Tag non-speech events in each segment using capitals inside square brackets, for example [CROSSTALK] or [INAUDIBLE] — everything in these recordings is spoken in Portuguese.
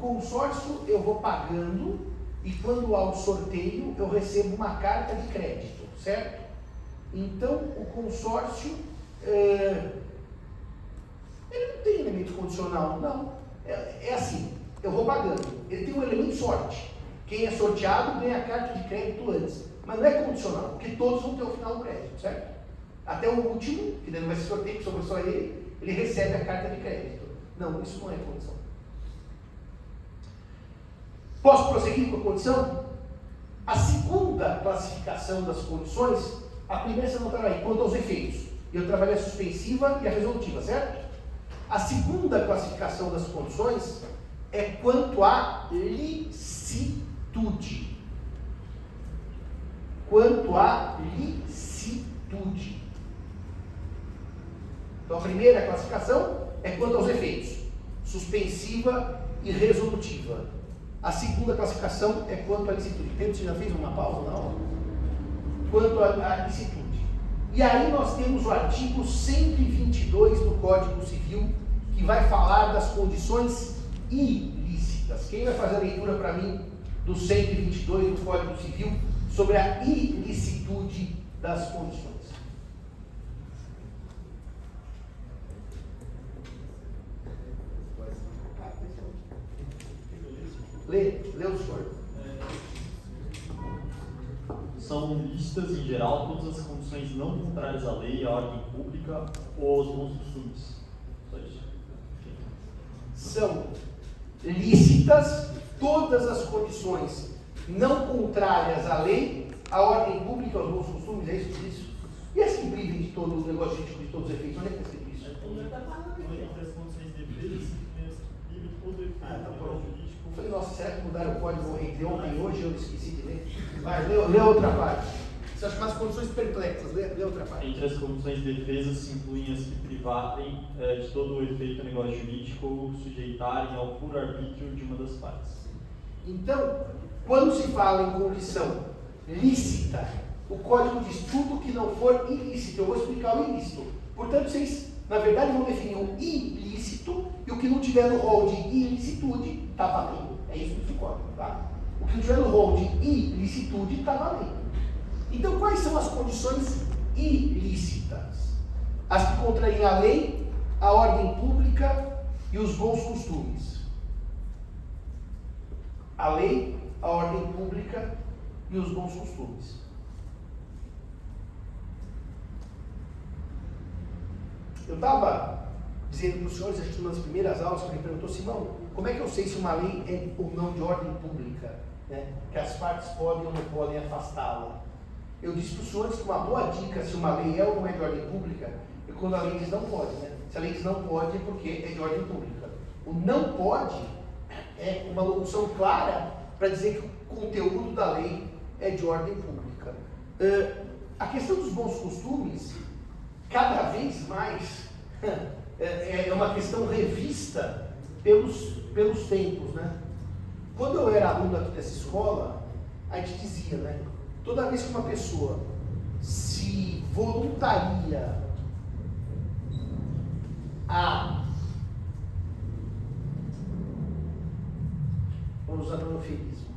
consórcio eu vou pagando e quando há o sorteio eu recebo uma carta de crédito, certo? Então o consórcio é, ele não tem elemento condicional, não. É, é, assim, eu vou pagando. Ele tem um elemento sorte. Quem é sorteado ganha a carta de crédito antes. Mas não é condicional, porque todos vão ter o final do crédito, certo? Até o último, que não vai ser sorteio, que sobrou só ele, ele recebe a carta de crédito. Não, isso não é condição. Posso prosseguir com a condição? A segunda classificação das condições, a primeira você não estava aí, quanto aos efeitos. Eu trabalhei a suspensiva e a resolutiva, certo? A segunda classificação das condições é quanto à licitude. Quanto à licitude. Então a primeira classificação é quanto aos efeitos, suspensiva e resolutiva. A segunda classificação é quanto à licitude. Pedro, você já fez uma pausa na aula? Quanto à licitude. E aí nós temos o artigo 122 do Código Civil, que vai falar das condições ilícitas. Quem vai fazer a leitura para mim do 122 do Código Civil sobre a ilicitude das condições? Lê, lê o senhor são listas, em geral, todas as condições não contrárias à lei, à ordem pública ou aos bons costumes. Só isso. São lícitas todas as condições não contrárias à lei, à ordem pública, aos bons costumes, é isso? isso? E as que privem de todo o negócio de todos os efeitos? Onde é que está escrito isso? Entre as condições devidas, todo efeito ah, tá Eu falei, nossa, será que mudaram o código entre ontem e hoje? Eu esqueci de ler. Vai, lê, lê outra parte. Você acha mais condições perplexas, lê, lê outra parte. Entre as condições de defesa se incluem as que privarem é, de todo o efeito negócio jurídico ou sujeitarem ao puro arbítrio de uma das partes. Então, quando se fala em condição lícita, o código diz tudo que não for ilícito. Eu vou explicar o ilícito. Portanto, vocês, na verdade, vão definir o ilícito e o que não tiver no rol de ilicitude está valendo. É isso que código, tá? O que tiver no rol de ilicitude está valendo. Então, quais são as condições ilícitas? As que contraem a lei, a ordem pública e os bons costumes. A lei, a ordem pública e os bons costumes. Eu estava dizendo para os senhores, acho que uma das primeiras aulas, que ele perguntou, Simão, como é que eu sei se uma lei é ou não de ordem pública? né, que as partes podem ou não podem afastá-la. Eu disse para os senhores que uma boa dica se uma lei é ou não é de ordem pública é quando a lei diz não pode. Né? Se a lei diz não pode é porque é de ordem pública. O não pode é uma locução clara para dizer que o conteúdo da lei é de ordem pública. Uh, a questão dos bons costumes, cada vez mais, [LAUGHS] é, é uma questão revista pelos, pelos tempos. Né? Quando eu era aluno aqui dessa escola, a gente dizia, né? Toda vez que uma pessoa se voluntaria a vamos usar o eufemismo,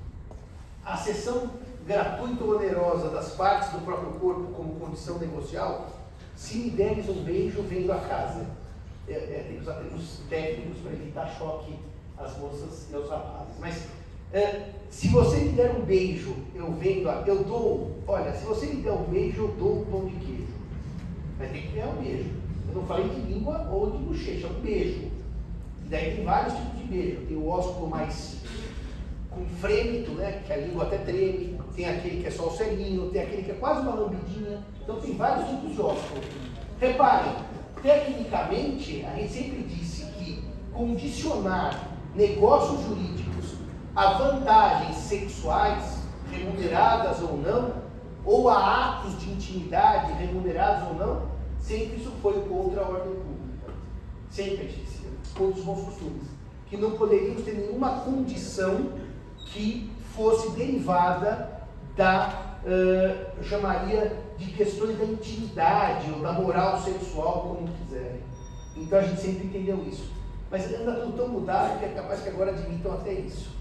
a sessão gratuita ou onerosa das partes do próprio corpo como condição negocial, se me deres um beijo, vendo a casa. É, é, tem que usar termos técnicos para evitar choque as moças e aos rapazes. Mas é, se você me der um beijo, eu vendo, eu dou, olha, se você me der um beijo, eu dou um pão de queijo. Mas tem que ganhar um beijo. Eu não falei de língua ou de bochecha, é um beijo. E daí tem vários tipos de beijo. Tem o ósculo mais com frêmito, né? Que a língua até treme, tem aquele que é só o selinho, tem aquele que é quase uma lambidinha. Então tem vários tipos de ósculo. Reparem, tecnicamente, a gente sempre disse que condicionar negócios jurídicos a vantagens sexuais, remuneradas ou não, ou a atos de intimidade, remunerados ou não, sempre isso foi contra a ordem pública. Sempre disse, contra os bons costumes. Que não poderíamos ter nenhuma condição que fosse derivada da, uh, chamaria de questões da intimidade ou da moral sexual, como quiserem. Então a gente sempre entendeu isso. Mas anda tudo tão mudado que é capaz que agora admitam até isso.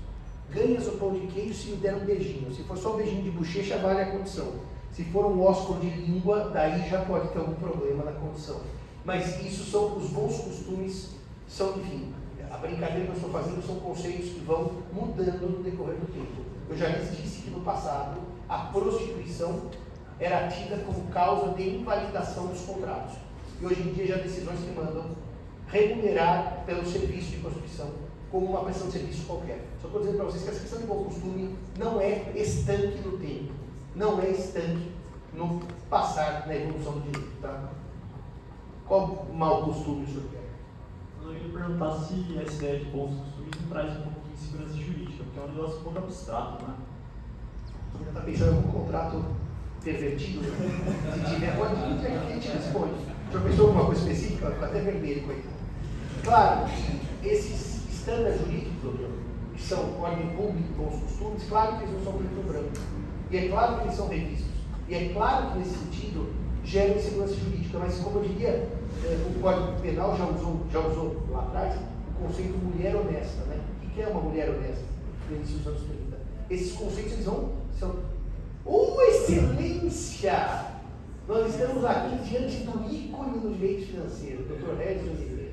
Ganhas o pão de queijo se lhe der um beijinho. Se for só um beijinho de bochecha, vale a condição. Se for um ósculo de língua, daí já pode ter algum problema na condição. Mas isso são os bons costumes, são, enfim, a brincadeira que eu estou fazendo são conceitos que vão mudando no decorrer do tempo. Eu já disse que no passado a prostituição era tida como causa de invalidação dos contratos. E hoje em dia já há decisões que mandam remunerar pelo serviço de prostituição como uma prestação de serviço qualquer. Só estou dizendo para vocês que essa questão de bom costume não é estanque no tempo, não é estanque no passar, na evolução do direito. Tá? Qual mau costume o senhor quer? Eu ia perguntar se essa ideia de bons costumes não traz um pouquinho de segurança jurídica, porque é um negócio um pouco abstrato, né? Você está pensando em algum contrato pervertido? Se tiver, pode que a gente responde. Senhor pensou alguma coisa específica? Fica até vermelho, coitado. Claro, esses estándares jurídicos, que são ordem pública e bons costumes, claro que eles não são preto branco. E é claro que eles são revistos. E é claro que nesse sentido gera insegurança jurídica, mas como eu diria, eh, o Código Penal já usou, já usou lá atrás o conceito mulher honesta. Né? O que é uma mulher honesta? Anos 30. Esses conceitos eles vão. São... Oh, excelência! Nós estamos aqui diante do ícone do direito financeiro, Dr. Regis Oliveira.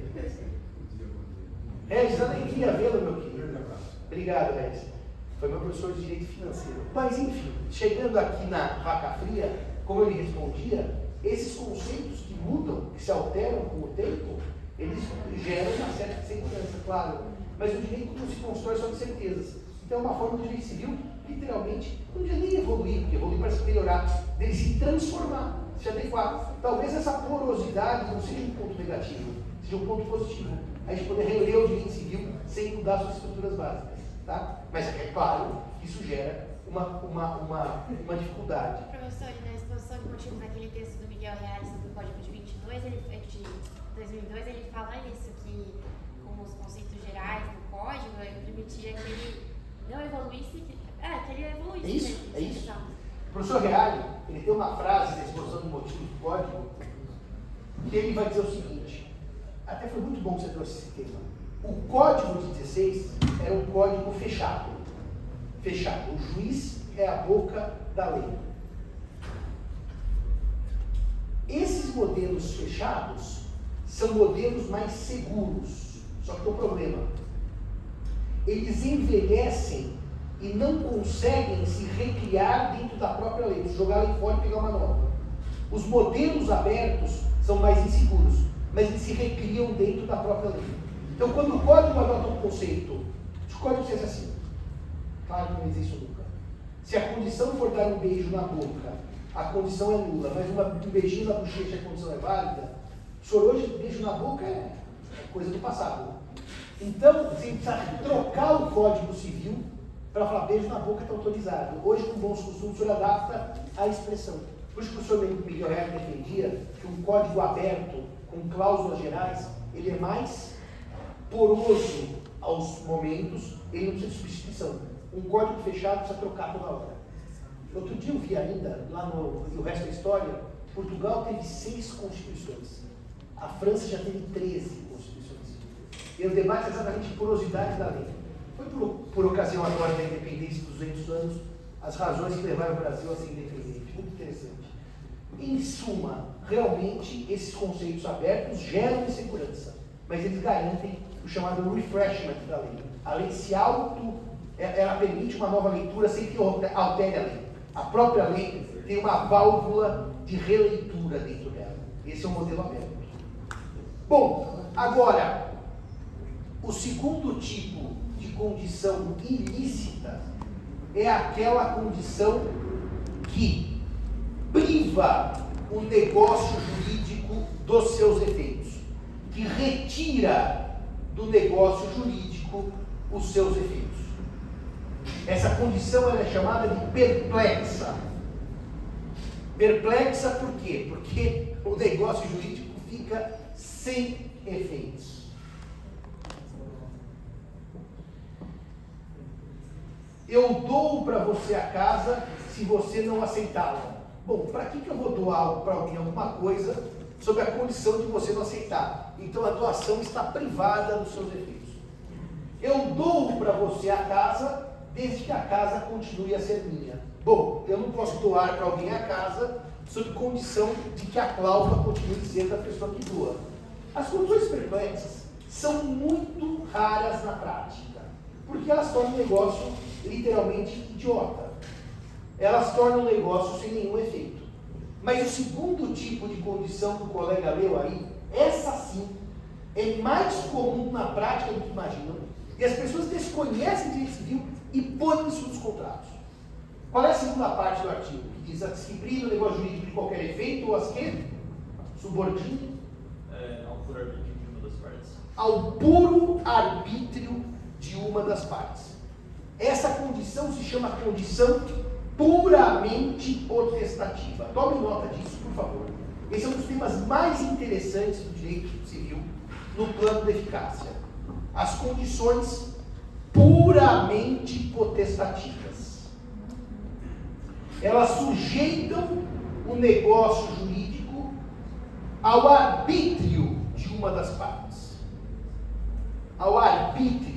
Regis, alegria vê-lo, meu querido. Obrigado, Regis. Foi meu professor de direito financeiro. Mas, enfim, chegando aqui na vaca fria, como ele respondia, esses conceitos que mudam, que se alteram com o tempo, eles geram uma certa segurança, claro. Mas o direito não se constrói só de certezas. Então é uma forma do direito civil, literalmente, não devia nem evoluir, porque evoluir parece melhorar, dele se transformar, se adequar. Talvez essa porosidade não seja um ponto negativo, seja um ponto positivo. A gente poder reler o direito civil sem mudar suas estruturas básicas. Tá? Mas é claro que isso gera uma, uma, uma, uma dificuldade. Professor, na exposição de motivos daquele texto do Miguel Reais do Código de 22, ele, de 2002, ele fala isso, que com os conceitos gerais do código, ele permitia que ele não evoluísse, é, que ele evoluísse. É isso, é isso. O professor Reale, ele tem uma frase na exposição de motivos do código, que ele vai dizer o seguinte, até foi muito bom que você trouxe esse tema. O código de 16 era um código fechado. Fechado. O juiz é a boca da lei. Esses modelos fechados são modelos mais seguros. Só que tem um problema. Eles envelhecem e não conseguem se recriar dentro da própria lei, jogar lá fora e pegar uma nova. Os modelos abertos são mais inseguros, mas eles se recriam dentro da própria lei. Então, quando o código adota um conceito, se o código diz assim, claro que não existe isso nunca. Se a condição for dar um beijo na boca, a condição é nula, mas uma, um beijinho na bochecha, a condição é válida, o senhor hoje, beijo na boca é coisa do passado. Então, você precisa trocar o código civil para falar beijo na boca está autorizado. Hoje, com bons costumes, senhor adapta a expressão. Por isso que o senhor Miguel Herr defendia que um código aberto, com cláusulas gerais, ele é mais poroso aos momentos, ele não precisa de substituição. Um código fechado precisa trocar toda hora. Outro dia eu vi ainda, lá no o resto da história, Portugal teve seis constituições. A França já teve 13 constituições. E o debate é exatamente porosidade da lei. Foi por, por ocasião agora da independência dos 200 anos, as razões que levaram o Brasil a ser independente. Muito interessante. Em suma, realmente esses conceitos abertos geram insegurança, mas eles garantem o chamado refreshment da lei. A lei se auto, é, ela permite uma nova leitura sem que altere a lei. A própria lei tem uma válvula de releitura dentro dela. Esse é o modelo aberto. Bom, agora, o segundo tipo de condição ilícita é aquela condição que priva o negócio jurídico dos seus efeitos, que retira do negócio jurídico os seus efeitos. Essa condição é chamada de perplexa. Perplexa por quê? Porque o negócio jurídico fica sem efeitos. Eu dou para você a casa se você não aceitá-la. Bom, para que, que eu vou doar algo para alguém, alguma coisa, sob a condição de você não aceitar? então a doação está privada dos seus efeitos. Eu dou para você a casa, desde que a casa continue a ser minha. Bom, eu não posso doar para alguém a casa sob condição de que a cláusula continue sendo a pessoa que doa. As condições perplexas são muito raras na prática, porque elas tornam o negócio literalmente idiota. Elas tornam o negócio sem nenhum efeito. Mas o segundo tipo de condição que o colega leu aí, essa sim, é mais comum na prática do que imaginam. E as pessoas desconhecem o direito civil e põem isso nos contratos. Qual é a segunda parte do artigo? Que diz a disciplina do negócio jurídico de qualquer efeito ou as que? Subordine. É, ao puro arbítrio de uma das partes. Ao puro arbítrio de uma das partes. Essa condição se chama condição puramente potestativa. Tome nota disso, por favor. Esse é um dos temas mais interessantes do direito civil no plano de eficácia. As condições puramente potestativas. Elas sujeitam o negócio jurídico ao arbítrio de uma das partes. Ao arbítrio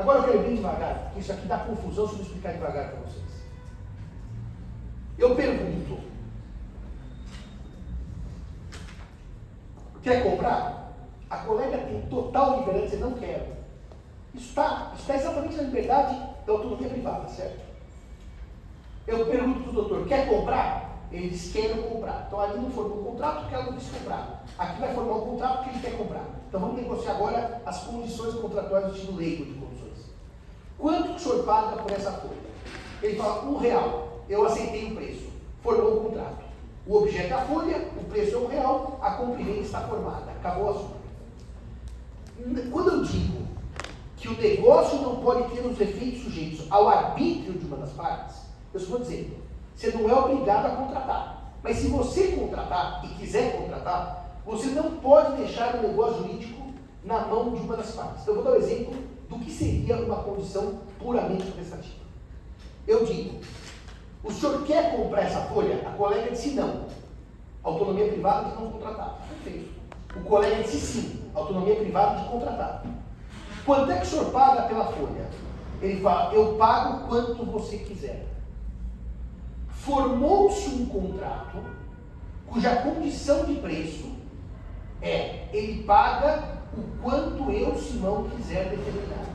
Agora eu quero bem devagar, porque isso aqui dá confusão se eu explicar devagar para vocês. Eu pergunto: quer comprar? A colega tem total liberdade, você não quer. Isso está, está exatamente na liberdade da autonomia privada, certo? Eu pergunto para o doutor: quer comprar? Ele diz: quero comprar. Então ali não formou um contrato porque ela não quis comprar. Aqui vai formar um contrato porque ele quer comprar. Então vamos negociar agora as condições contratuais do estilo leigo de Quanto que o senhor paga por essa folha? Ele fala, um real. Eu aceitei o preço. Formou o contrato. O objeto é a folha, o preço é um real, a compra está formada. Acabou o assunto. Quando eu digo que o negócio não pode ter os efeitos sujeitos ao arbítrio de uma das partes, eu estou dizendo, você não é obrigado a contratar. Mas se você contratar e quiser contratar, você não pode deixar o negócio jurídico na mão de uma das partes. Então, eu vou dar um exemplo do que seria uma condição puramente prestativa. Eu digo, o senhor quer comprar essa folha? A colega disse não. Autonomia privada de não contratar. Perfeito. O colega disse sim. Autonomia privada de contratar. Quanto é que o senhor paga pela folha? Ele fala, eu pago quanto você quiser. Formou-se um contrato cuja condição de preço é ele paga o quanto eu, Simão, quiser determinar.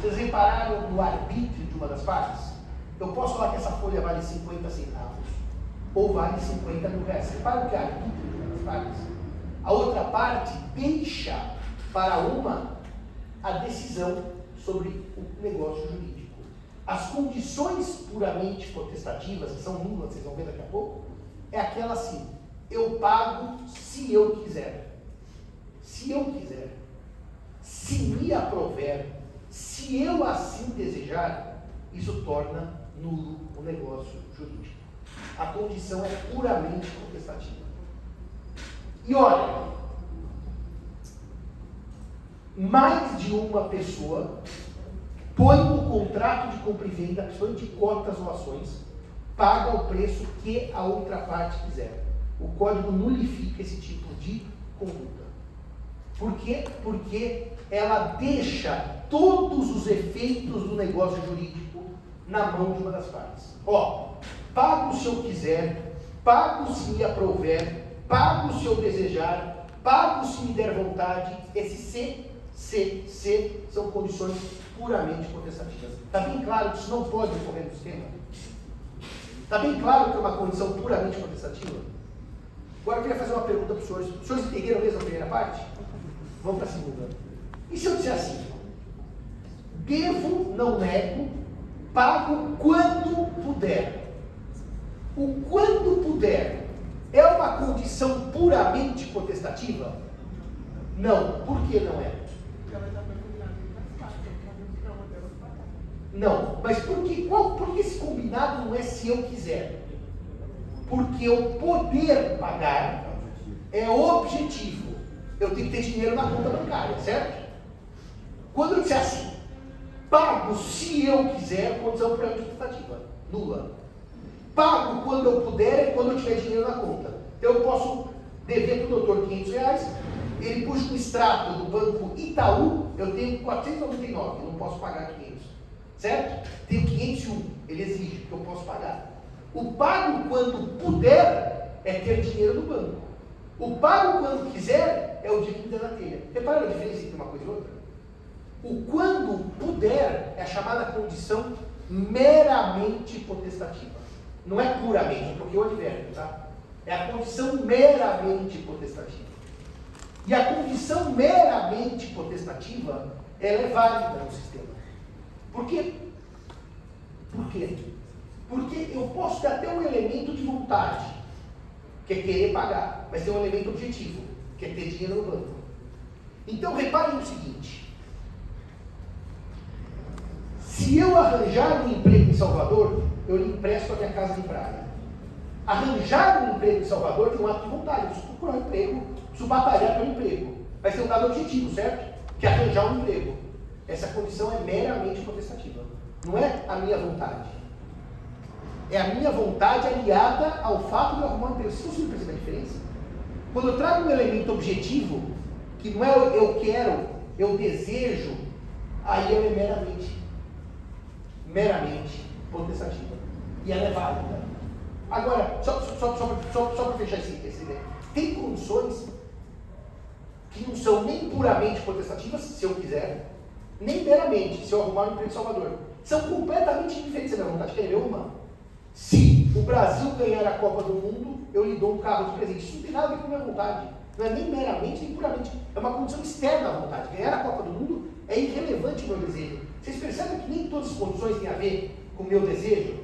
Vocês repararam no arbítrio de uma das partes? Eu posso falar que essa folha vale 50 centavos ou vale 50 mil reais. Repara que é arbítrio de uma das partes. A outra parte deixa para uma a decisão sobre o negócio jurídico. As condições puramente potestativas, que são nulas, vocês vão ver daqui a pouco, é aquela assim: eu pago se eu quiser. Se eu quiser se me aprover, se eu assim desejar, isso torna nulo o negócio jurídico. A condição é puramente contestativa. E olha, mais de uma pessoa põe no contrato de compra e venda, principalmente de cotas ou ações, paga o preço que a outra parte quiser. O código nulifica esse tipo de conduta. Por quê? Porque ela deixa todos os efeitos do negócio jurídico na mão de uma das partes. Ó, pago se eu quiser, pago se me aprover, pago se eu desejar, pago se me der vontade. Esse C, C, C são condições puramente contestativas. Está bem claro que isso não pode ocorrer no sistema? Está bem claro que é uma condição puramente contestativa? Agora eu queria fazer uma pergunta para os senhores. Os senhores entenderam mesmo a primeira parte? Vamos para a segunda. E se eu disser assim? Devo, não nego, pago quando puder. O quando puder é uma condição puramente potestativa? Não. Por que não é? Não. Mas por que, qual, por que esse combinado não é se eu quiser? Porque o poder pagar é objetivo eu tenho que ter dinheiro na conta bancária, certo? Quando eu disser assim, pago se eu quiser, condição pré-administrativa, nula. Pago quando eu puder e quando eu tiver dinheiro na conta. Eu posso dever para o doutor 500 reais, ele puxa um extrato do banco Itaú, eu tenho 499, eu não posso pagar 500. Certo? Tenho 501, ele exige que eu posso pagar. O pago quando puder é ter dinheiro no banco. O pago quando quiser é o dia que me der na telha. Repara a diferença entre uma coisa e outra? O quando puder é a chamada condição meramente potestativa. Não é puramente, porque eu adverto, tá? É a condição meramente potestativa. E a condição meramente potestativa, ela é válida no sistema. Por quê? Por quê? Porque eu posso ter até um elemento de vontade, que é querer pagar, mas tem um elemento objetivo, que é ter dinheiro no banco. Então reparem o seguinte: se eu arranjar um emprego em Salvador, eu lhe empresto a minha casa de praia. Arranjar um emprego em Salvador tem um ato de vontade, eu preciso procurar um emprego, preciso batalhar pelo emprego. Vai ser um dado objetivo, certo? Que é arranjar um emprego. Essa condição é meramente potestativa. Não é a minha vontade. É a minha vontade aliada ao fato de eu arrumar um emprego. Vocês conseguem perceber a diferença? Quando eu trago um elemento objetivo, que não é eu quero, eu desejo, aí é meramente, meramente potestativa. E ela é válida. Agora, só, só, só, só, só para fechar esse, esse ideia, tem condições que não são nem puramente potestativas, se eu quiser, nem meramente, se eu arrumar um emprego em Salvador. São completamente diferentes da minha vontade. Quer ver uma? Se o Brasil ganhar a Copa do Mundo, eu lhe dou um carro de presente. Isso não tem nada a ver com a minha vontade. Não é nem meramente, nem puramente. É uma condição externa à vontade. Ganhar a Copa do Mundo é irrelevante o meu desejo. Vocês percebem que nem todas as condições têm a ver com o meu desejo?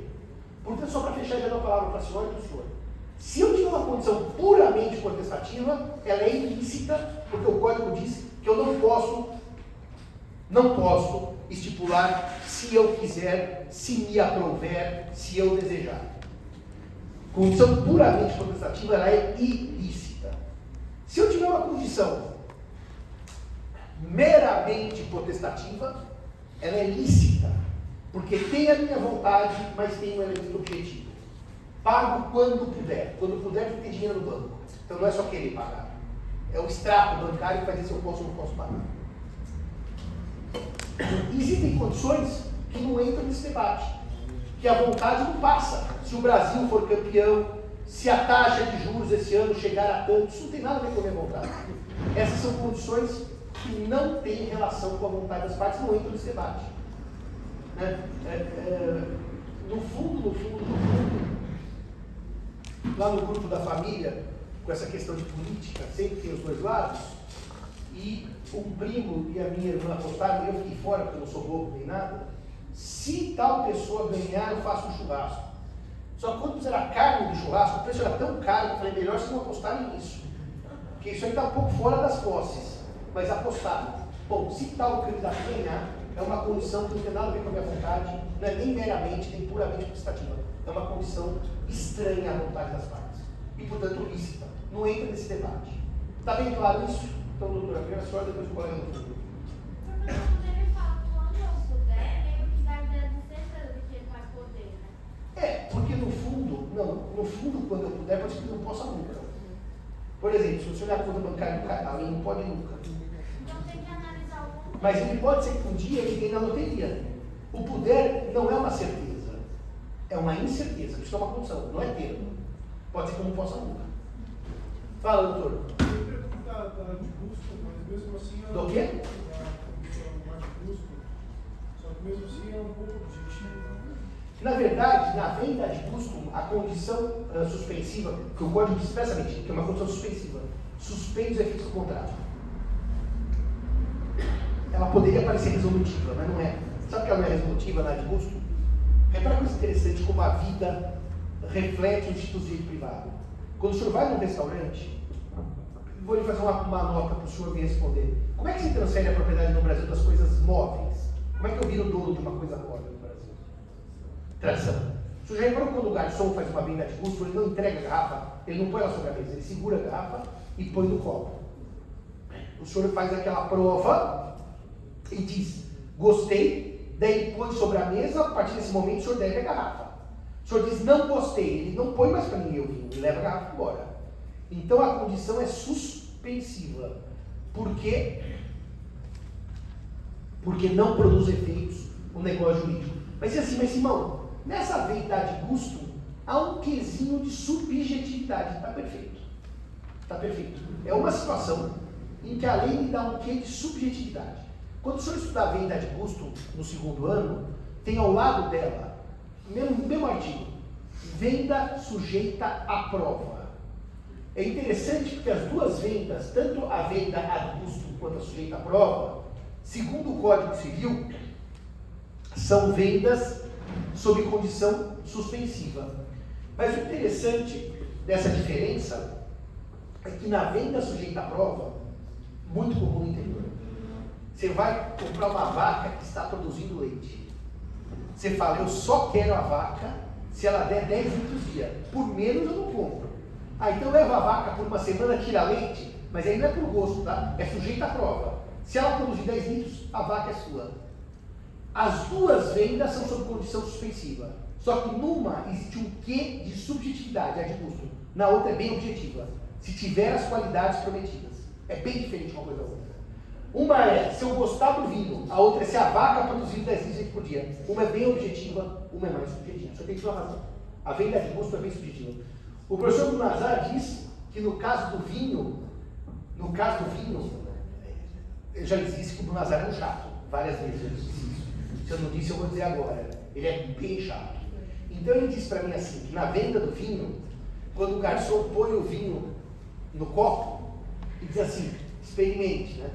Portanto, só para fechar, já dou a palavra para a senhora e para o senhor. Se eu tiver uma condição puramente contestativa, ela é ilícita, porque o código diz que eu não posso, não posso estipular se eu quiser, se me aprouver, se eu desejar. Condição puramente contestativa, ela é ilícita. Se eu tiver uma condição meramente potestativa, ela é lícita, porque tem a minha vontade, mas tem um elemento objetivo. Pago quando puder. Quando puder, ter dinheiro no banco. Então não é só querer pagar. É o extrato bancário que vai dizer se eu posso ou não posso pagar. Existem condições que não entram nesse debate. Que a vontade não passa. Se o Brasil for campeão, se a taxa de juros esse ano chegar a tanto, isso não tem nada a ver com a minha vontade. Essas são condições que não têm relação com a vontade das partes, não entram nesse debate. Né? É, é, no fundo, no fundo, no fundo, lá no grupo da família, com essa questão de política, sempre tem os dois lados, e um primo e a minha irmã apostaram, eu fiquei fora porque eu não sou bobo nem nada. Se tal pessoa ganhar, eu faço um churrasco. Só que quando puseram a carne do churrasco, o preço era tão caro que eu falei, melhor se não apostarem nisso. Porque isso aí está um pouco fora das posses. Mas apostaram. Bom, se tal candidato ganhar, é uma condição que não tem nada a ver com a minha vontade, não é nem meramente, nem puramente prestativa. É uma condição estranha à vontade das partes. E, portanto, lícita. Não entra nesse debate. Está bem claro isso? Então, doutora, primeiro a senhora, depois o colega do futuro. É, porque no fundo, não, no fundo, quando eu puder, pode ser que eu não possa nunca. Por exemplo, se você olhar a conta bancária do cara, ele não pode nunca. Mas ele pode ser que um dia ele ganhe na loteria. O poder não é uma certeza, é uma incerteza. Isso é uma condição, não é termo. Pode ser eu não possa nunca. Fala, doutor. Do quê? Só que mesmo assim é um pouco objetivo. Na verdade, na venda de custo, a condição uh, suspensiva, que o código diz expressamente, que é uma condição suspensiva, suspende os efeitos do contrato. Ela poderia parecer resolutiva, mas não é. Sabe que ela não é resolutiva na de custo? Repara que coisa interessante como a vida reflete o direito privado. Quando o senhor vai num restaurante, vou lhe fazer uma, uma nota para o senhor me responder. Como é que se transfere a propriedade no Brasil das coisas móveis? Como é que eu viro dono de uma coisa móvel no Brasil? Tração. O senhor já reparou quando o garçom faz uma venda de custo, ele não entrega a garrafa, ele não põe na sua cabeça, ele segura a garrafa e põe no copo. O senhor faz aquela prova e diz, gostei, daí põe sobre a mesa, a partir desse momento o senhor deve a garrafa. O senhor diz, não gostei, ele não põe mais para mim o vinho, ele leva a garrafa embora. Então a condição é suspensiva. Por quê? Porque não produz efeitos o negócio jurídico. Mas assim, mas Simão, nessa verdade custo, há um quesinho de subjetividade. Está perfeito. Está perfeito. É uma situação em que a lei me dá um quê de subjetividade. Quando o senhor estudar a venda de custo no segundo ano, tem ao lado dela, mesmo, mesmo artigo, venda sujeita à prova. É interessante porque as duas vendas, tanto a venda a custo quanto a sujeita à prova, segundo o Código Civil, são vendas sob condição suspensiva. Mas o interessante dessa diferença é que na venda sujeita à prova, muito comum no interior, você vai comprar uma vaca que está produzindo leite. Você fala, eu só quero a vaca se ela der 10 litros dia. Por menos eu não compro. Ah, então leva a vaca por uma semana, tira leite, mas aí não é por gosto, tá? É sujeito à prova. Se ela produzir 10 litros, a vaca é sua. As duas vendas são sob condição suspensiva. Só que numa existe um quê de subjetividade, a de custo. Na outra é bem objetiva. Se tiver as qualidades prometidas. É bem diferente uma coisa da outra. Uma é se eu gostar do vinho, a outra é se a vaca produzir 10 litros por dia. Uma é bem objetiva, uma é mais subjetiva. Você tem uma razão. A venda de custo é bem subjetiva. O professor Nazar diz que no caso do vinho, no caso do vinho, já disse que o Nazar é um chato. Várias vezes eu disse isso. Se eu não disse, eu vou dizer agora. Ele é bem chato. Então ele disse para mim assim, que na venda do vinho, quando o garçom põe o vinho no copo, e diz assim, experimente, né?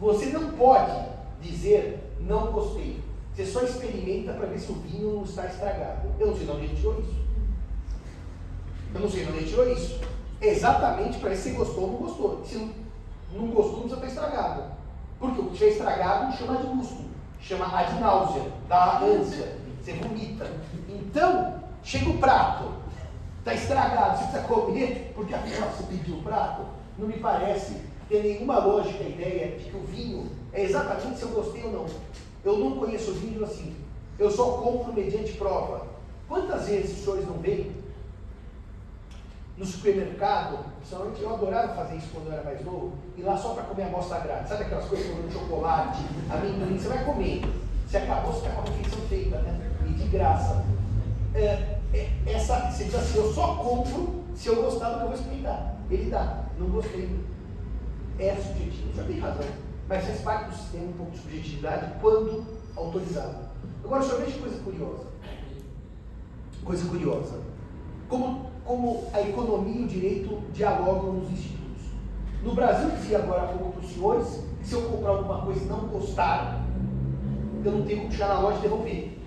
Você não pode dizer não gostei. Você só experimenta para ver se o vinho não está estragado. Eu não sei de onde ele tirou isso. Eu não sei de onde ele tirou isso. É exatamente para ver se gostou ou não gostou. Se não, não gostou, não precisa estar estragado. Porque o que estiver estragado chama de gusto. Chama ad náusea, dá ânsia. Você vomita. Então, chega o prato. Está estragado, você precisa comer, porque afinal você pediu o prato. Não me parece ter nenhuma lógica a ideia de que o vinho é exatamente se eu gostei ou não. Eu não conheço vinho assim. Eu só compro mediante prova. Quantas vezes os senhores não veem no supermercado? Principalmente eu adorava fazer isso quando eu era mais novo, ir lá só para comer a amostra grátis. Sabe aquelas coisas como chocolate, amendoim? Você vai comer. Se acabou, você está com a refeição feita, né? E de graça. É, é, essa, você diz assim, eu só compro se eu gostar do que eu vou experimentar. Ele dá, não gostei é subjetivo, já tem razão, mas faz parte do sistema um pouco de subjetividade quando autorizado. Agora, só veja coisa curiosa. Coisa curiosa. Como, como a economia e o direito dialogam nos institutos. No Brasil, dizia agora há pouco para os senhores, que se eu comprar alguma coisa e não gostar, eu não tenho como chegar na loja e devolver.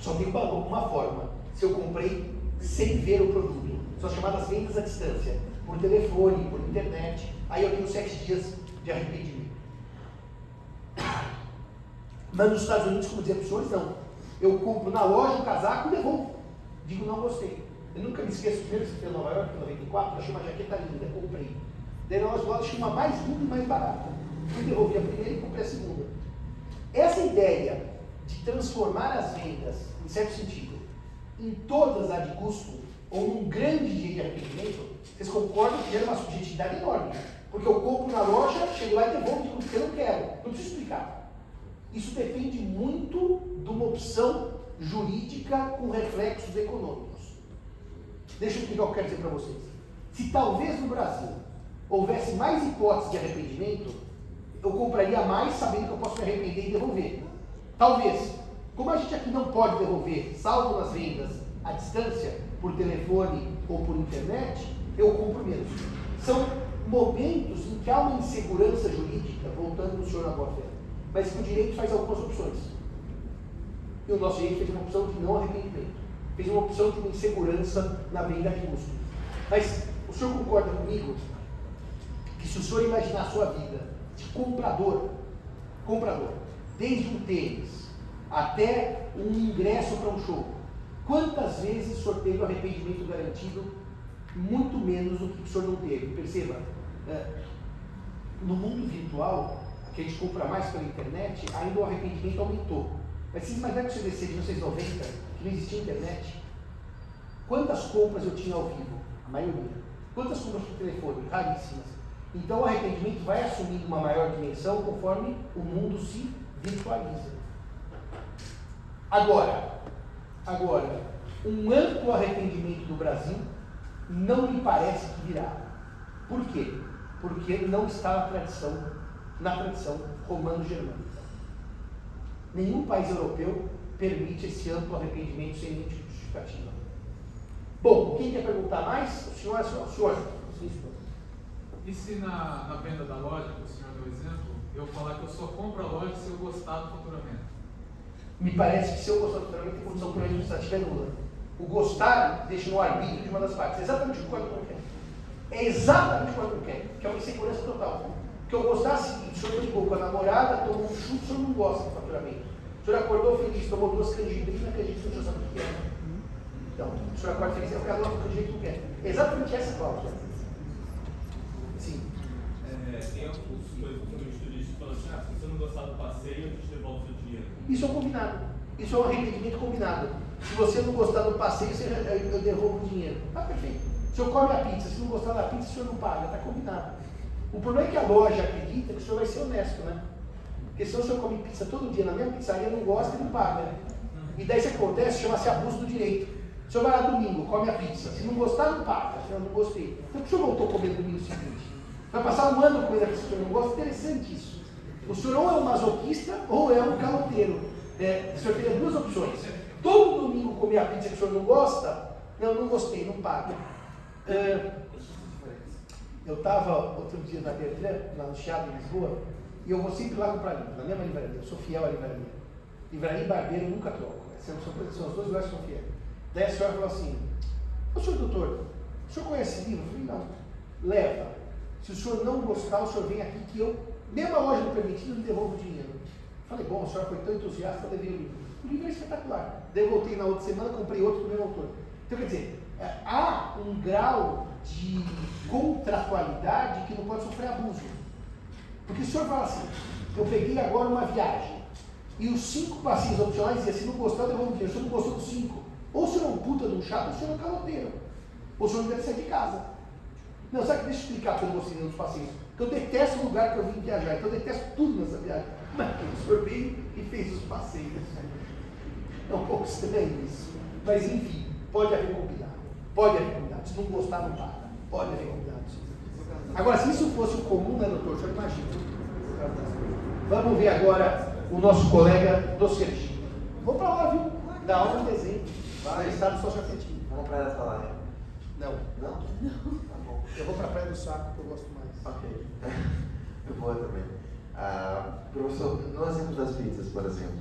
Só tem uma forma. Se eu comprei sem ver o produto. São chamadas vendas à distância. Por telefone, por internet. Aí eu tenho sete dias de arrependimento. Mas nos Estados Unidos, como senhores, não. Eu compro na loja um casaco e devolvo. Digo, não gostei. Eu nunca me esqueço, primeiro que em Nova York, em 94, achei uma jaqueta linda, comprei. Daí na loja achei uma mais linda e mais barata. Fui devolver a primeira e comprei a segunda. Essa ideia de transformar as vendas, em certo sentido, em todas as de custo, ou num grande dia de arrependimento, vocês concordam que gera uma subjetividade enorme. Porque eu compro na loja, chego lá e devolvo porque eu não quero. Não preciso explicar. Isso depende muito de uma opção jurídica com reflexos econômicos. Deixa eu explicar o que eu quero dizer para vocês. Se talvez no Brasil houvesse mais hipóteses de arrependimento, eu compraria mais sabendo que eu posso me arrepender e devolver. Talvez. Como a gente aqui não pode devolver, salvo nas vendas à distância, por telefone ou por internet, eu compro menos. São momentos em que há uma insegurança jurídica, voltando para o senhor na boa fé, mas que o direito faz algumas opções. E o nosso direito fez uma opção de não arrependimento, fez uma opção de uma insegurança na venda de custo. Mas o senhor concorda comigo que se o senhor imaginar a sua vida de comprador, comprador, desde um tênis até um ingresso para um show, quantas vezes o senhor teve o arrependimento garantido muito menos do que o senhor não teve. Perceba, é, no mundo virtual, que a gente compra mais pela internet, ainda o arrependimento aumentou. Mas se imaginar que o CDC de 1990, que não existia internet, quantas compras eu tinha ao vivo? A maioria. Quantas compras por telefone? Raríssimas. Então o arrependimento vai assumindo uma maior dimensão conforme o mundo se virtualiza. Agora, agora, um amplo arrependimento do Brasil não me parece que virá. Por quê? Porque não está na tradição, na tradição romano-germânica. Nenhum país europeu permite esse amplo arrependimento sem tipo justificativa. Bom, quem quer perguntar mais? O senhor, o senhor. E se na, na venda da loja, o senhor deu exemplo, eu falar que eu só compro a loja se eu gostar do faturamento? Me parece que se eu gostar do faturamento, tem condição por administrativa é nula. O gostar deixa no arbítrio de uma das partes. É exatamente o que o código quer. É exatamente o que o quer, que é uma insegurança total. Porque eu gostar é o seguinte, o senhor brigou com a namorada, tomou um chute, o senhor não gosta do faturamento. O senhor acordou feliz, tomou duas canjibrinas, canjibrina, o senhor sabe o que é. Então, o senhor acorda feliz, é ficar louco do jeito que quer. É exatamente essa cláusula. Sim. É, tem alguns coisas falando assim, ah, se você não gostar do passeio, a gente devolve o seu dinheiro. Isso é um combinado. Isso é um arrependimento combinado. Se você não gostar do passeio, você, eu, eu devolvo o dinheiro. Tá perfeito. O senhor come a pizza, se não gostar da pizza, o senhor não paga, está combinado. O problema é que a loja acredita que o senhor vai ser honesto, né? Porque se o senhor come pizza todo dia na mesma pizzaria, não gosta e não paga. Né? E daí isso acontece, chama-se abuso do direito. O senhor vai lá domingo, come a pizza. Se não gostar, não paga. Se eu não gostei. Então, por que o senhor voltou a comer domingo seguinte? Vai passar um ano comendo a pizza que o senhor não gosta? Interessante isso. O senhor ou é um masoquista ou é um caloteiro. É, o senhor teria duas opções. Todo domingo comer a pizza que o senhor não gosta? Não, não gostei, não paga. É, eu estava outro dia na Bertrand, lá no Chiado, em Lisboa, e eu vou sempre lá comprar livro, na mesma livraria. Eu sou fiel à livraria. Livraria e barbeiro nunca troco. São, são, são os dois lugares que sou fiel. Daí a senhora falou assim: Ô senhor doutor, o senhor conhece livro? Eu falei: Não. Leva. Se o senhor não gostar, o senhor vem aqui que eu, mesmo a loja do permitido, lhe devolvo o dinheiro. Falei: Bom, a senhora foi tão entusiasta, levei o livro. O livro é espetacular. Daí voltei na outra semana, comprei outro do mesmo autor. Então, quer dizer, é, há um grau de contratualidade que não pode sofrer abuso. Porque o senhor fala assim: Eu peguei agora uma viagem. E os cinco passeios opcionais diziam: Se não gostar, devolvo o dinheiro. Se não gostou dos cinco, ou o senhor é um puta de um chato, ou o senhor é um caloteiro. Ou o senhor não deve sair de casa. Não, sabe que deixa eu explicar que eu não gostei dos passeios. Porque eu detesto o lugar que eu vim viajar, então eu detesto tudo nessa viagem. Mas o senhor veio e fez os passeios. É um pouco estranho isso. Mas enfim, pode haver combinado. Pode haver combinado. Se não gostar, não paga. Pode haver combinado. Agora, se isso fosse o comum, né, doutor? Senhor imagina. Vamos ver agora o nosso colega do Sergipe. Vou para lá, viu? Da aula de desenho. Vai, estado socioafetivo. Vamos para essa lá, Não. Não? Não. Tá bom. Eu vou para a Praia do Saco, que eu gosto. Ok. [LAUGHS] Eu vou também. Ah, professor, no exemplo das pizzas, por exemplo,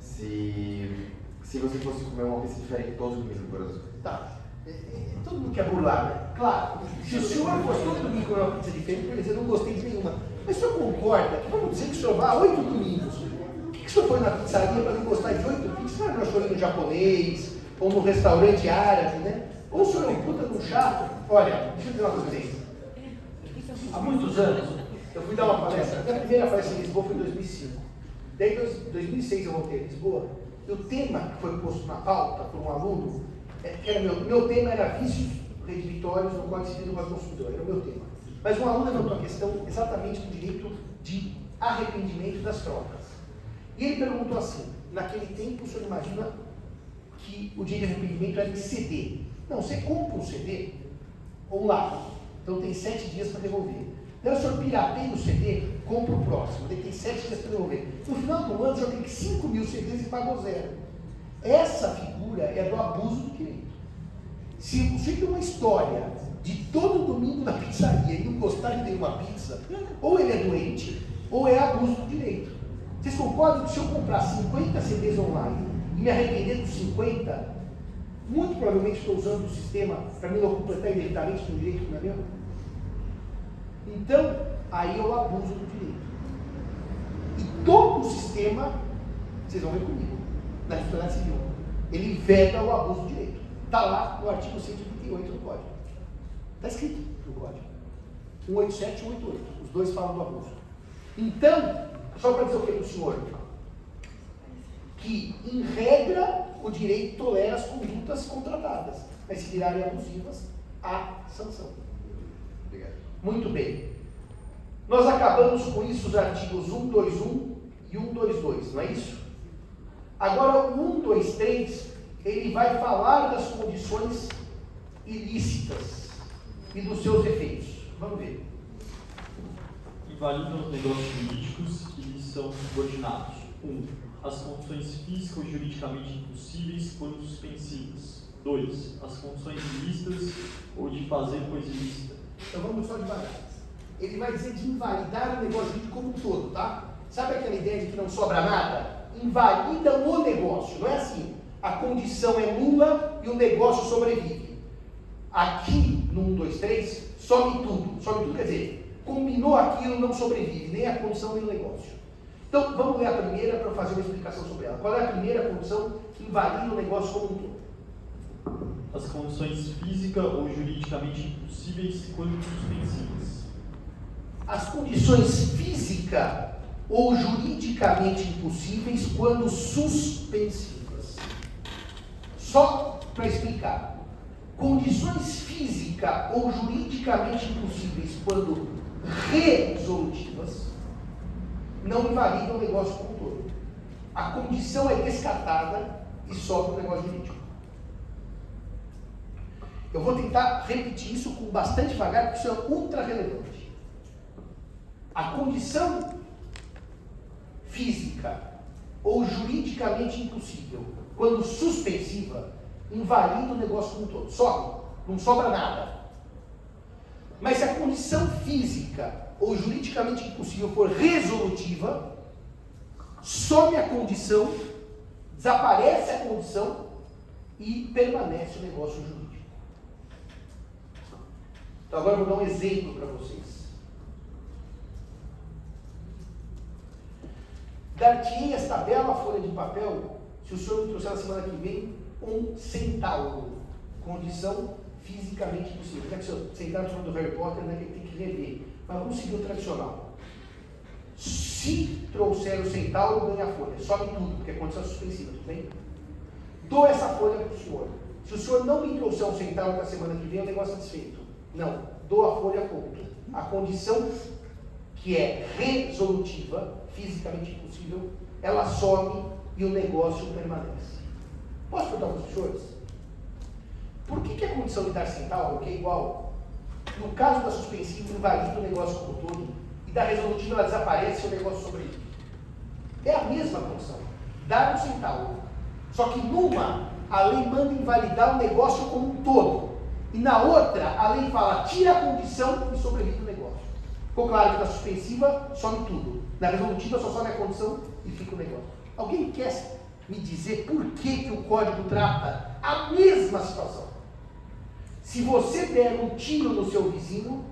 se, se você fosse comer uma pizza diferente os dias, por exemplo. Tá. É, é, todo mundo quer burlar, né? Claro. Se o senhor fosse todo domingo comer uma pizza diferente, por exemplo, eu não gostei de nenhuma. Mas o senhor concorda que vamos dizer que o senhor vá oito domingos. Por que, que o senhor foi na pizzaria para não gostar de oito pizzas? Não era no japonês, ou no restaurante árabe, né? Ou o senhor é um puta de um chato? Olha, deixa eu dizer uma coisa pra. Há muitos anos, eu fui dar uma palestra. A primeira palestra em Lisboa foi em 2005. Daí, em 2006, eu voltei a Lisboa. E o tema que foi posto na pauta por um aluno, é, era meu, meu tema era vícios redivitórios no Código Civil do Consumidor, era o meu tema. Mas um aluno levantou a questão exatamente do direito de arrependimento das trocas. E ele perguntou assim: naquele tempo, o senhor imagina que o direito de arrependimento era em CD? Não, você compra um CD ou um lápis, então tem sete dias para devolver. Então, o senhor pirateia o CD, compra o próximo, ele tem sete dias para devolver. No final do ano, o senhor tem 5 mil CDs e pagou zero. Essa figura é do abuso do direito. Se você tem uma história de todo domingo na pizzaria e não gostar de nenhuma pizza, ou ele é doente, ou é abuso do direito. Vocês concordam que se eu comprar 50 CDs online e me arrepender dos 50, muito provavelmente estou usando o sistema para me completar imediatamente com o direito que não é meu? Então, aí é o abuso do direito. E todo o sistema, vocês vão ver comigo, na responsabilidade civil, ele veda o abuso do direito. Está lá no artigo 138 do Código. Está escrito no Código. 187 e 188. Os dois falam do abuso. Então, só para dizer o que para o senhor? Que, em regra, o direito tolera as condutas contratadas. Mas se virarem abusivas, há sanção. Muito bem. Nós acabamos com isso os artigos 121 e 122, não é isso? Agora, o 123, ele vai falar das condições ilícitas e dos seus efeitos. Vamos ver. Invalidam os negócios jurídicos que lhes são subordinados. 1. Um, as condições físicas ou juridicamente impossíveis quando suspensivas. 2. As condições ilícitas ou de fazer coisa ilícita. Então vamos só devagar. Ele vai dizer de invalidar o negócio jurídico como um todo, tá? Sabe aquela ideia de que não sobra nada? Invalida o negócio, não é assim. A condição é nula e o negócio sobrevive. Aqui, no 1, 2, 3, some tudo. Some tudo quer dizer, combinou aquilo, não sobrevive, nem a condição nem o negócio. Então, vamos ler a primeira para fazer uma explicação sobre ela. Qual é a primeira condição que invalida o negócio como um todo? As condições física ou juridicamente impossíveis quando suspensivas. As condições física ou juridicamente impossíveis quando suspensivas. Só para explicar. Condições física ou juridicamente impossíveis quando resolutivas não invalidam o negócio como um todo. A condição é descartada e sobe o negócio jurídico. Eu vou tentar repetir isso com bastante devagar, porque isso é ultra relevante. A condição física ou juridicamente impossível, quando suspensiva, invalida o negócio como um todo. Sobe, não sobra nada. Mas se a condição física ou juridicamente impossível for resolutiva, some a condição, desaparece a condição e permanece o negócio jurídico. Então agora eu vou dar um exemplo para vocês. Dar-te esta bela folha de papel se o senhor me trouxer na semana que vem um centauro. Condição fisicamente possível. Já que o senhor sentar no do Harry Potter, né, que tem que rever. Mas vamos seguir o tradicional. Se trouxer o centauro, ganha a folha. Sobe tudo, porque é condição suspensiva, tudo bem? Dou essa folha para o senhor. Se o senhor não me trouxer um centauro na semana que vem, o negócio é satisfeito. Não, dou a folha ponto. A condição que é resolutiva, fisicamente impossível, ela some e o negócio permanece. Posso perguntar para os senhores? Por que, que a condição de dar centavo, que é igual, no caso da suspensiva, invalida o negócio como todo, e da resolutiva ela desaparece e o negócio sobrevive? É a mesma condição. Dar um centavo. Só que numa, a lei manda invalidar o negócio como um todo. E na outra, a lei fala, tira a condição e sobrevive o negócio. Ficou claro que na suspensiva some tudo. Na resolutiva só some a condição e fica o negócio. Alguém quer me dizer por que, que o código trata a mesma situação? Se você der um tiro no seu vizinho,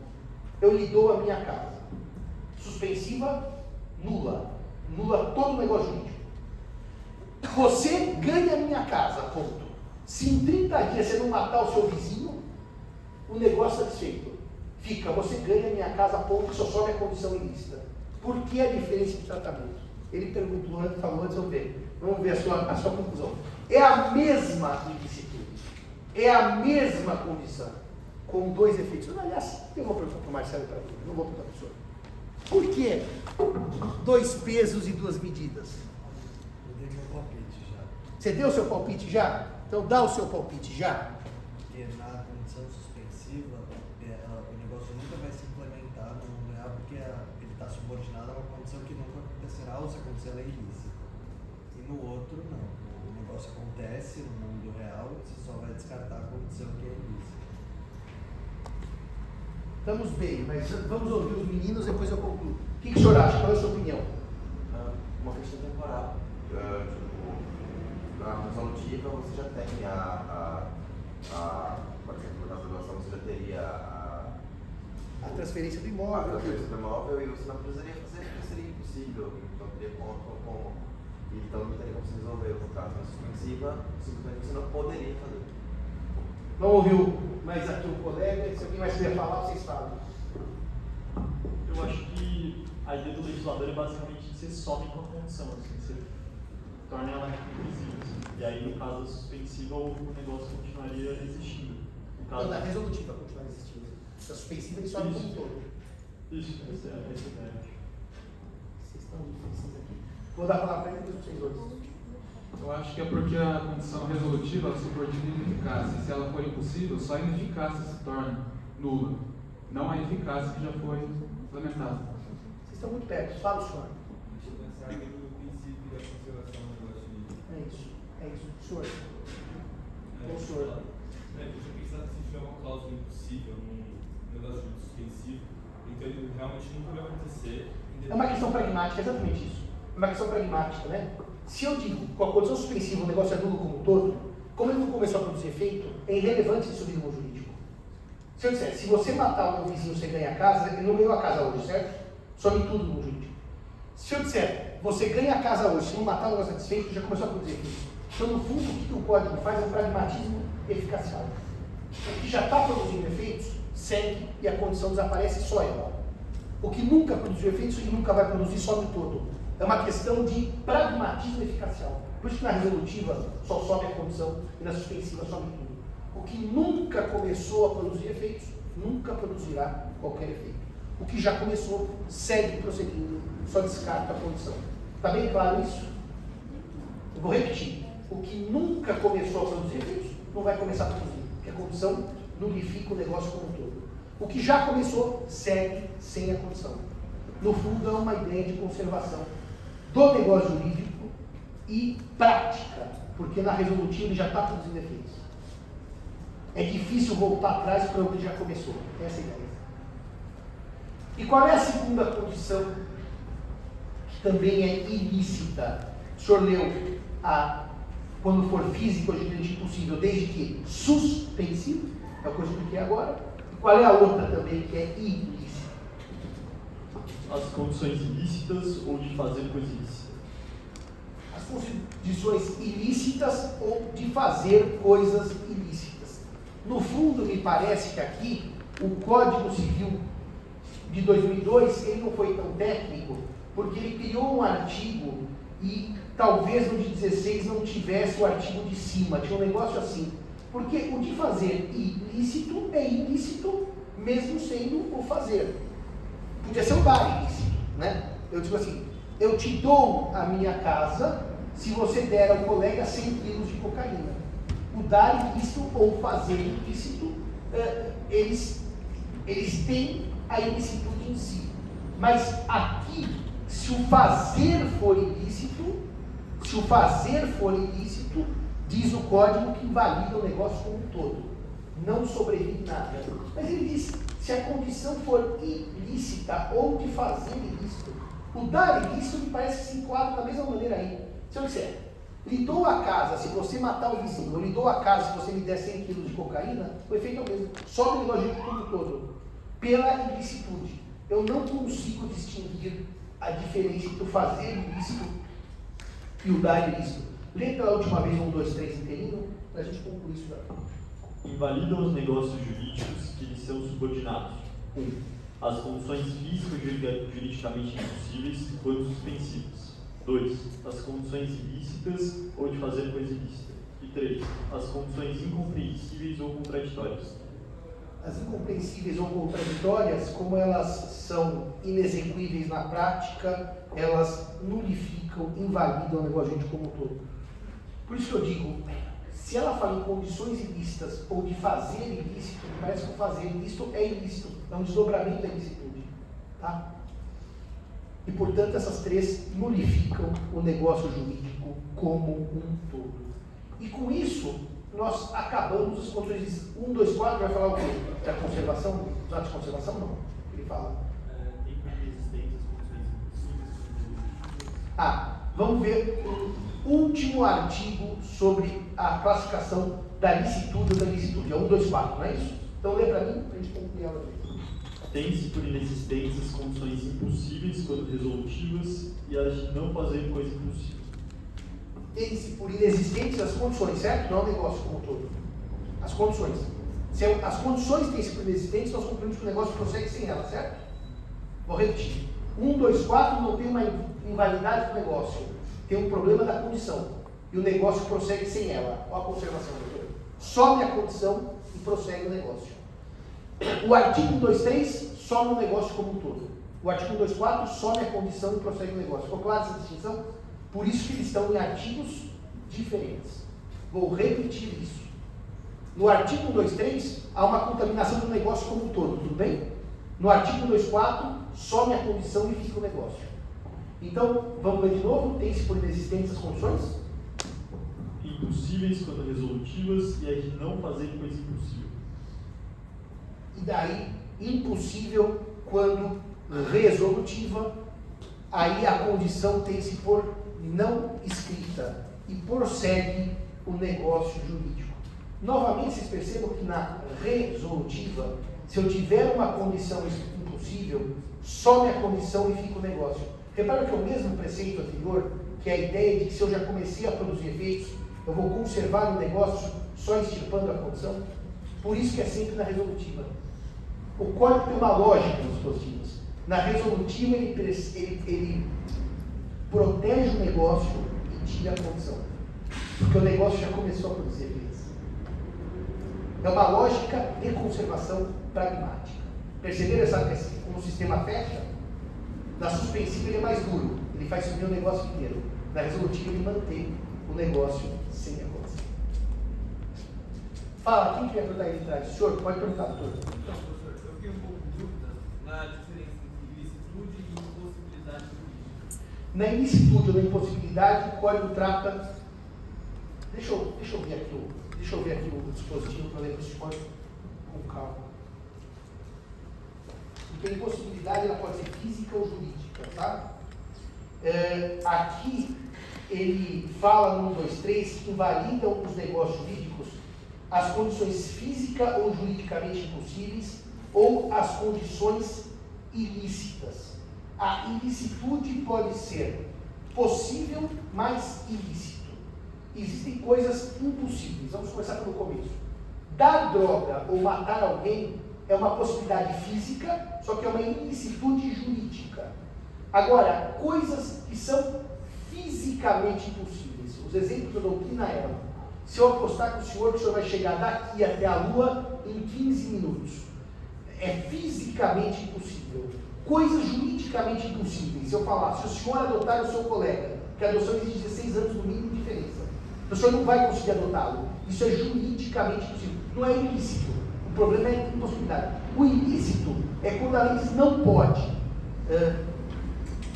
eu lhe dou a minha casa. Suspensiva, nula. Nula todo o negócio jurídico. Você ganha a minha casa, ponto. Se em 30 dias você não matar o seu vizinho, o negócio satisfeito. Fica, você ganha minha casa, ponto, que só sobe a condição ilícita. Por que a diferença de tratamento? Ele perguntou antes, falou antes, vamos ver. Vamos ver a sua, a sua conclusão. É a mesma ilicitude. É a mesma condição. Com dois efeitos. Aliás, eu vou perguntar para o Marcelo para mim, não vou perguntar para o senhor. Por que dois pesos e duas medidas? Eu dei meu palpite já. Você deu o seu palpite já? Então dá o seu palpite já. Porque na condição suspensiva, é, a- o negócio nunca vai se implementar no mundo real porque a- ele está subordinado a uma condição que nunca acontecer ela é ilícita. E no outro, não. O negócio acontece no mundo real e você só vai descartar a condição que é ilícita. Estamos bem, mas vamos ouvir os meninos, depois eu concluo. O que, que o senhor acha? Qual é a sua opinião? Ah, uma questão temporal. Ah, tipo, na resolutiva você já tem a, a, a por exemplo, na graduação você já teria a, A transferência do a imóvel. transferência do imóvel e você não precisaria fazer porque seria impossível, não teria como, como então não teria como se resolver. No caso da suspensiva, simplesmente você não poderia fazer. Não ouviu mais aqui um colega? Se alguém mais quiser falar, vocês falam. Eu acho que a ideia do legislador é basicamente que você some com a condição, assim, você torna ela invisível. Assim. E aí, no caso da suspensiva, o o negócio continuaria existindo. Caso, Não, da resolutiva continuar existindo. Se é suspensivo, ele sobe como um todo. Isso, é essa é a ideia. Estão difíceis aqui. Vou dar a palavra para ele vocês dois. Eu acho que é porque a condição resolutiva subordina a ineficácia. Se ela for impossível, só a ineficácia se torna nula, não a eficácia que já foi implementada. Vocês estão muito perto. Fala, senhor. Deixa eu pensar aqui no princípio da conservação do negócio de. É isso. É isso. Senhor. É, senhor. É, deixa eu pensar se tiver uma cláusula impossível num negócio de suspensivo, então ele realmente nunca vai acontecer. É uma questão pragmática, exatamente isso. É uma questão pragmática, né? Se eu digo com a condição suspensiva o negócio é nulo como um todo, como ele não começou a produzir efeito, é irrelevante isso no jurídico. Se eu disser, se você matar o meu vizinho você ganha a casa, ele não ganhou a casa hoje, certo? Some tudo no jurídico. Se eu disser, você ganha a casa hoje, se não matar o negócio satisfeito, já começou a produzir efeito. Então, no fundo, o que o código faz é um pragmatismo eficacial. O que já está produzindo efeitos, segue e a condição desaparece só ela. O que nunca produziu efeitos e nunca vai produzir sobe todo. É uma questão de pragmatismo eficacial. Por isso que na resolutiva só sobe a condição e na suspensiva sobe tudo. O que nunca começou a produzir efeitos, nunca produzirá qualquer efeito. O que já começou, segue prosseguindo, só descarta a condição. Está bem claro isso? Eu vou repetir. O que nunca começou a produzir efeitos, não vai começar a produzir, porque a condição nulifica o negócio como um. O que já começou, segue sem a condição. No fundo, é uma ideia de conservação do negócio jurídico e prática, porque na resolutiva ele já está produzindo efeitos. É difícil voltar atrás para o que já começou. Essa é a ideia. E qual é a segunda condição que também é ilícita? O senhor leu a quando for físico jurídico impossível, desde que suspensivo, é o que eu expliquei agora. Qual é a outra também que é ilícita? As condições ilícitas ou de fazer coisa ilícita. As condições ilícitas ou de fazer coisas ilícitas. No fundo, me parece que aqui o Código Civil de 2002 ele não foi tão técnico, porque ele criou um artigo e talvez no de 16 não tivesse o artigo de cima, tinha um negócio assim. Porque o de fazer ilícito é ilícito mesmo sendo o fazer. Podia ser o dar ilícito, né? Eu digo assim, eu te dou a minha casa se você der ao colega 100 quilos de cocaína. O dar ilícito ou fazer ilícito, eh, eles, eles têm a ilicitude em si. Mas aqui, se o fazer for ilícito, se o fazer for ilícito, diz o código que invalida o negócio como um todo. Não sobrevive nada. Mas ele diz, se a condição for ilícita ou de fazer ilícito, o dar ilícito me parece que se enquadra da mesma maneira aí. Se eu disser, lhe dou a casa se você matar o vizinho, ou lhe dou a casa se você me der 100 quilos de cocaína, o efeito é o mesmo. Sobe o negócio como todo. Pela ilicitude. Eu não consigo distinguir a diferença entre o fazer ilícito e o dar ilícito. Lê pela última vez um, dois, três inteirinho, para a gente concluir isso daqui. Invalidam os negócios jurídicos que lhes são subordinados. 1. Um, as condições físicas juridicamente impossíveis quando suspensivas. 2. As condições ilícitas ou de fazer coisa ilícita. E 3. As condições incompreensíveis ou contraditórias. As incompreensíveis ou contraditórias, como elas são inexequíveis na prática, elas nulificam, invalidam o negócio de como um todo. Por isso que eu digo, se ela fala em condições ilícitas ou de fazer ilícito, parece que o fazer ilícito é ilícito, é um desdobramento da ilicitude. Tá? E, portanto, essas três nulificam o negócio jurídico como um todo. E com isso, nós acabamos as condições. 1, 2, 4 vai falar o quê? Da conservação? Dos atos de conservação? Não. Ele fala. Impossíveis. Ah, vamos ver último artigo sobre a classificação da licitude ou da licitude. É 1, 2, 4, não é isso? Então lê para mim, para a gente concluir a aula. Tem-se por inexistentes condições impossíveis quando resolutivas e as de não fazer coisa impossível. Tem-se por inexistentes as condições, certo? Não é o negócio como um todo. As condições. Se é as condições têm-se por inexistentes, nós concluímos que o negócio prossegue sem elas, certo? Vou repetir. 1, 2, 4 não tem uma invalidade do negócio. Tem um problema da condição. E o negócio prossegue sem ela. Olha a conservação, doutor. Some a condição e prossegue o negócio. O artigo 123 some o negócio como um todo. O artigo 124 some a condição e prossegue o negócio. Ficou clara essa distinção? Por isso que eles estão em artigos diferentes. Vou repetir isso. No artigo 123, há uma contaminação do negócio como um todo, tudo bem? No artigo 124, some a condição e fica o negócio. Então, vamos ler de novo? Tem-se por inexistentes as condições? Impossíveis quando resolutivas e a de não fazer coisa impossível. E daí, impossível quando resolutiva, aí a condição tem-se por não escrita e prossegue o negócio jurídico. Novamente, vocês percebam que na resolutiva, se eu tiver uma condição impossível, some a condição e fica o negócio. Repara que é o mesmo preceito anterior, que é a ideia de que se eu já comecei a produzir efeitos, eu vou conservar o negócio só extirpando a condição. Por isso que é sempre na resolutiva. O código tem uma lógica nos positivos. Na resolutiva, ele, ele, ele protege o negócio e tira a condição. Porque o negócio já começou a produzir efeitos. É uma lógica de conservação pragmática. Perceberam essa, essa, como o sistema fecha? Na suspensiva ele é mais duro, ele faz subir o negócio inteiro. Na resolutiva ele mantém o negócio sem condição. Fala, quem quer perguntar aí de trás? Senhor, pode perguntar, doutor. Então, professor, eu fiquei um pouco de dúvida na diferença entre ilicitude e impossibilidade jurídica. Na ilicitude ou na impossibilidade, o código trata. Deixa eu, deixa eu ver aqui o. Deixa eu ver aqui o dispositivo para ler esse código com calma. A impossibilidade ela pode ser física ou jurídica, tá? É, aqui ele fala no 1, 2, 3 que invalidam os negócios jurídicos as condições física ou juridicamente impossíveis ou as condições ilícitas. A ilicitude pode ser possível, mas ilícito. Existem coisas impossíveis. Vamos começar pelo começo. Dar droga ou matar alguém é uma possibilidade física, só que é uma ilicitude jurídica. Agora, coisas que são fisicamente impossíveis. Os exemplos da doutrina eram: se eu apostar com o senhor que o senhor vai chegar daqui até a lua em 15 minutos, é fisicamente impossível. Coisas juridicamente impossíveis. Se eu falar, se o senhor adotar o seu colega, que a adoção exige 16 anos no mínimo de diferença, o senhor não vai conseguir adotá-lo. Isso é juridicamente impossível. Não é ilícito. Problema é a impossibilidade. O ilícito é quando a lei diz não pode. Uh,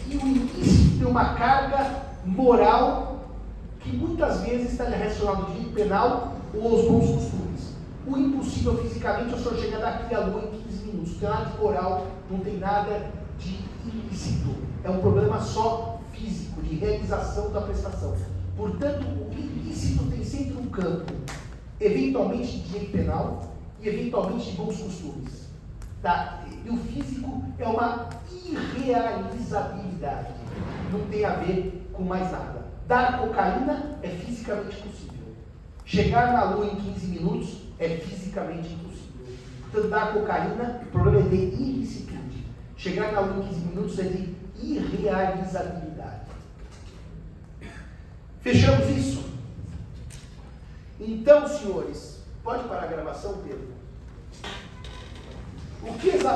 e o ilícito tem uma carga moral que muitas vezes está relacionado ao direito penal ou aos bons costumes. O impossível fisicamente é o senhor chegar daqui à lua em 15 minutos. Não tem nada de moral, não tem nada de ilícito. É um problema só físico, de realização da prestação. Portanto, o ilícito tem sempre um campo, eventualmente de direito penal e eventualmente de bons costumes. Tá? E o físico é uma irrealizabilidade. Não tem a ver com mais nada. Dar cocaína é fisicamente possível. Chegar na lua em 15 minutos é fisicamente impossível. Portanto, dar cocaína, o problema é de ilicitude. Chegar na lua em 15 minutos é de irrealizabilidade. Fechamos isso? Então, senhores, pode parar a gravação, Pedro? O que exatamente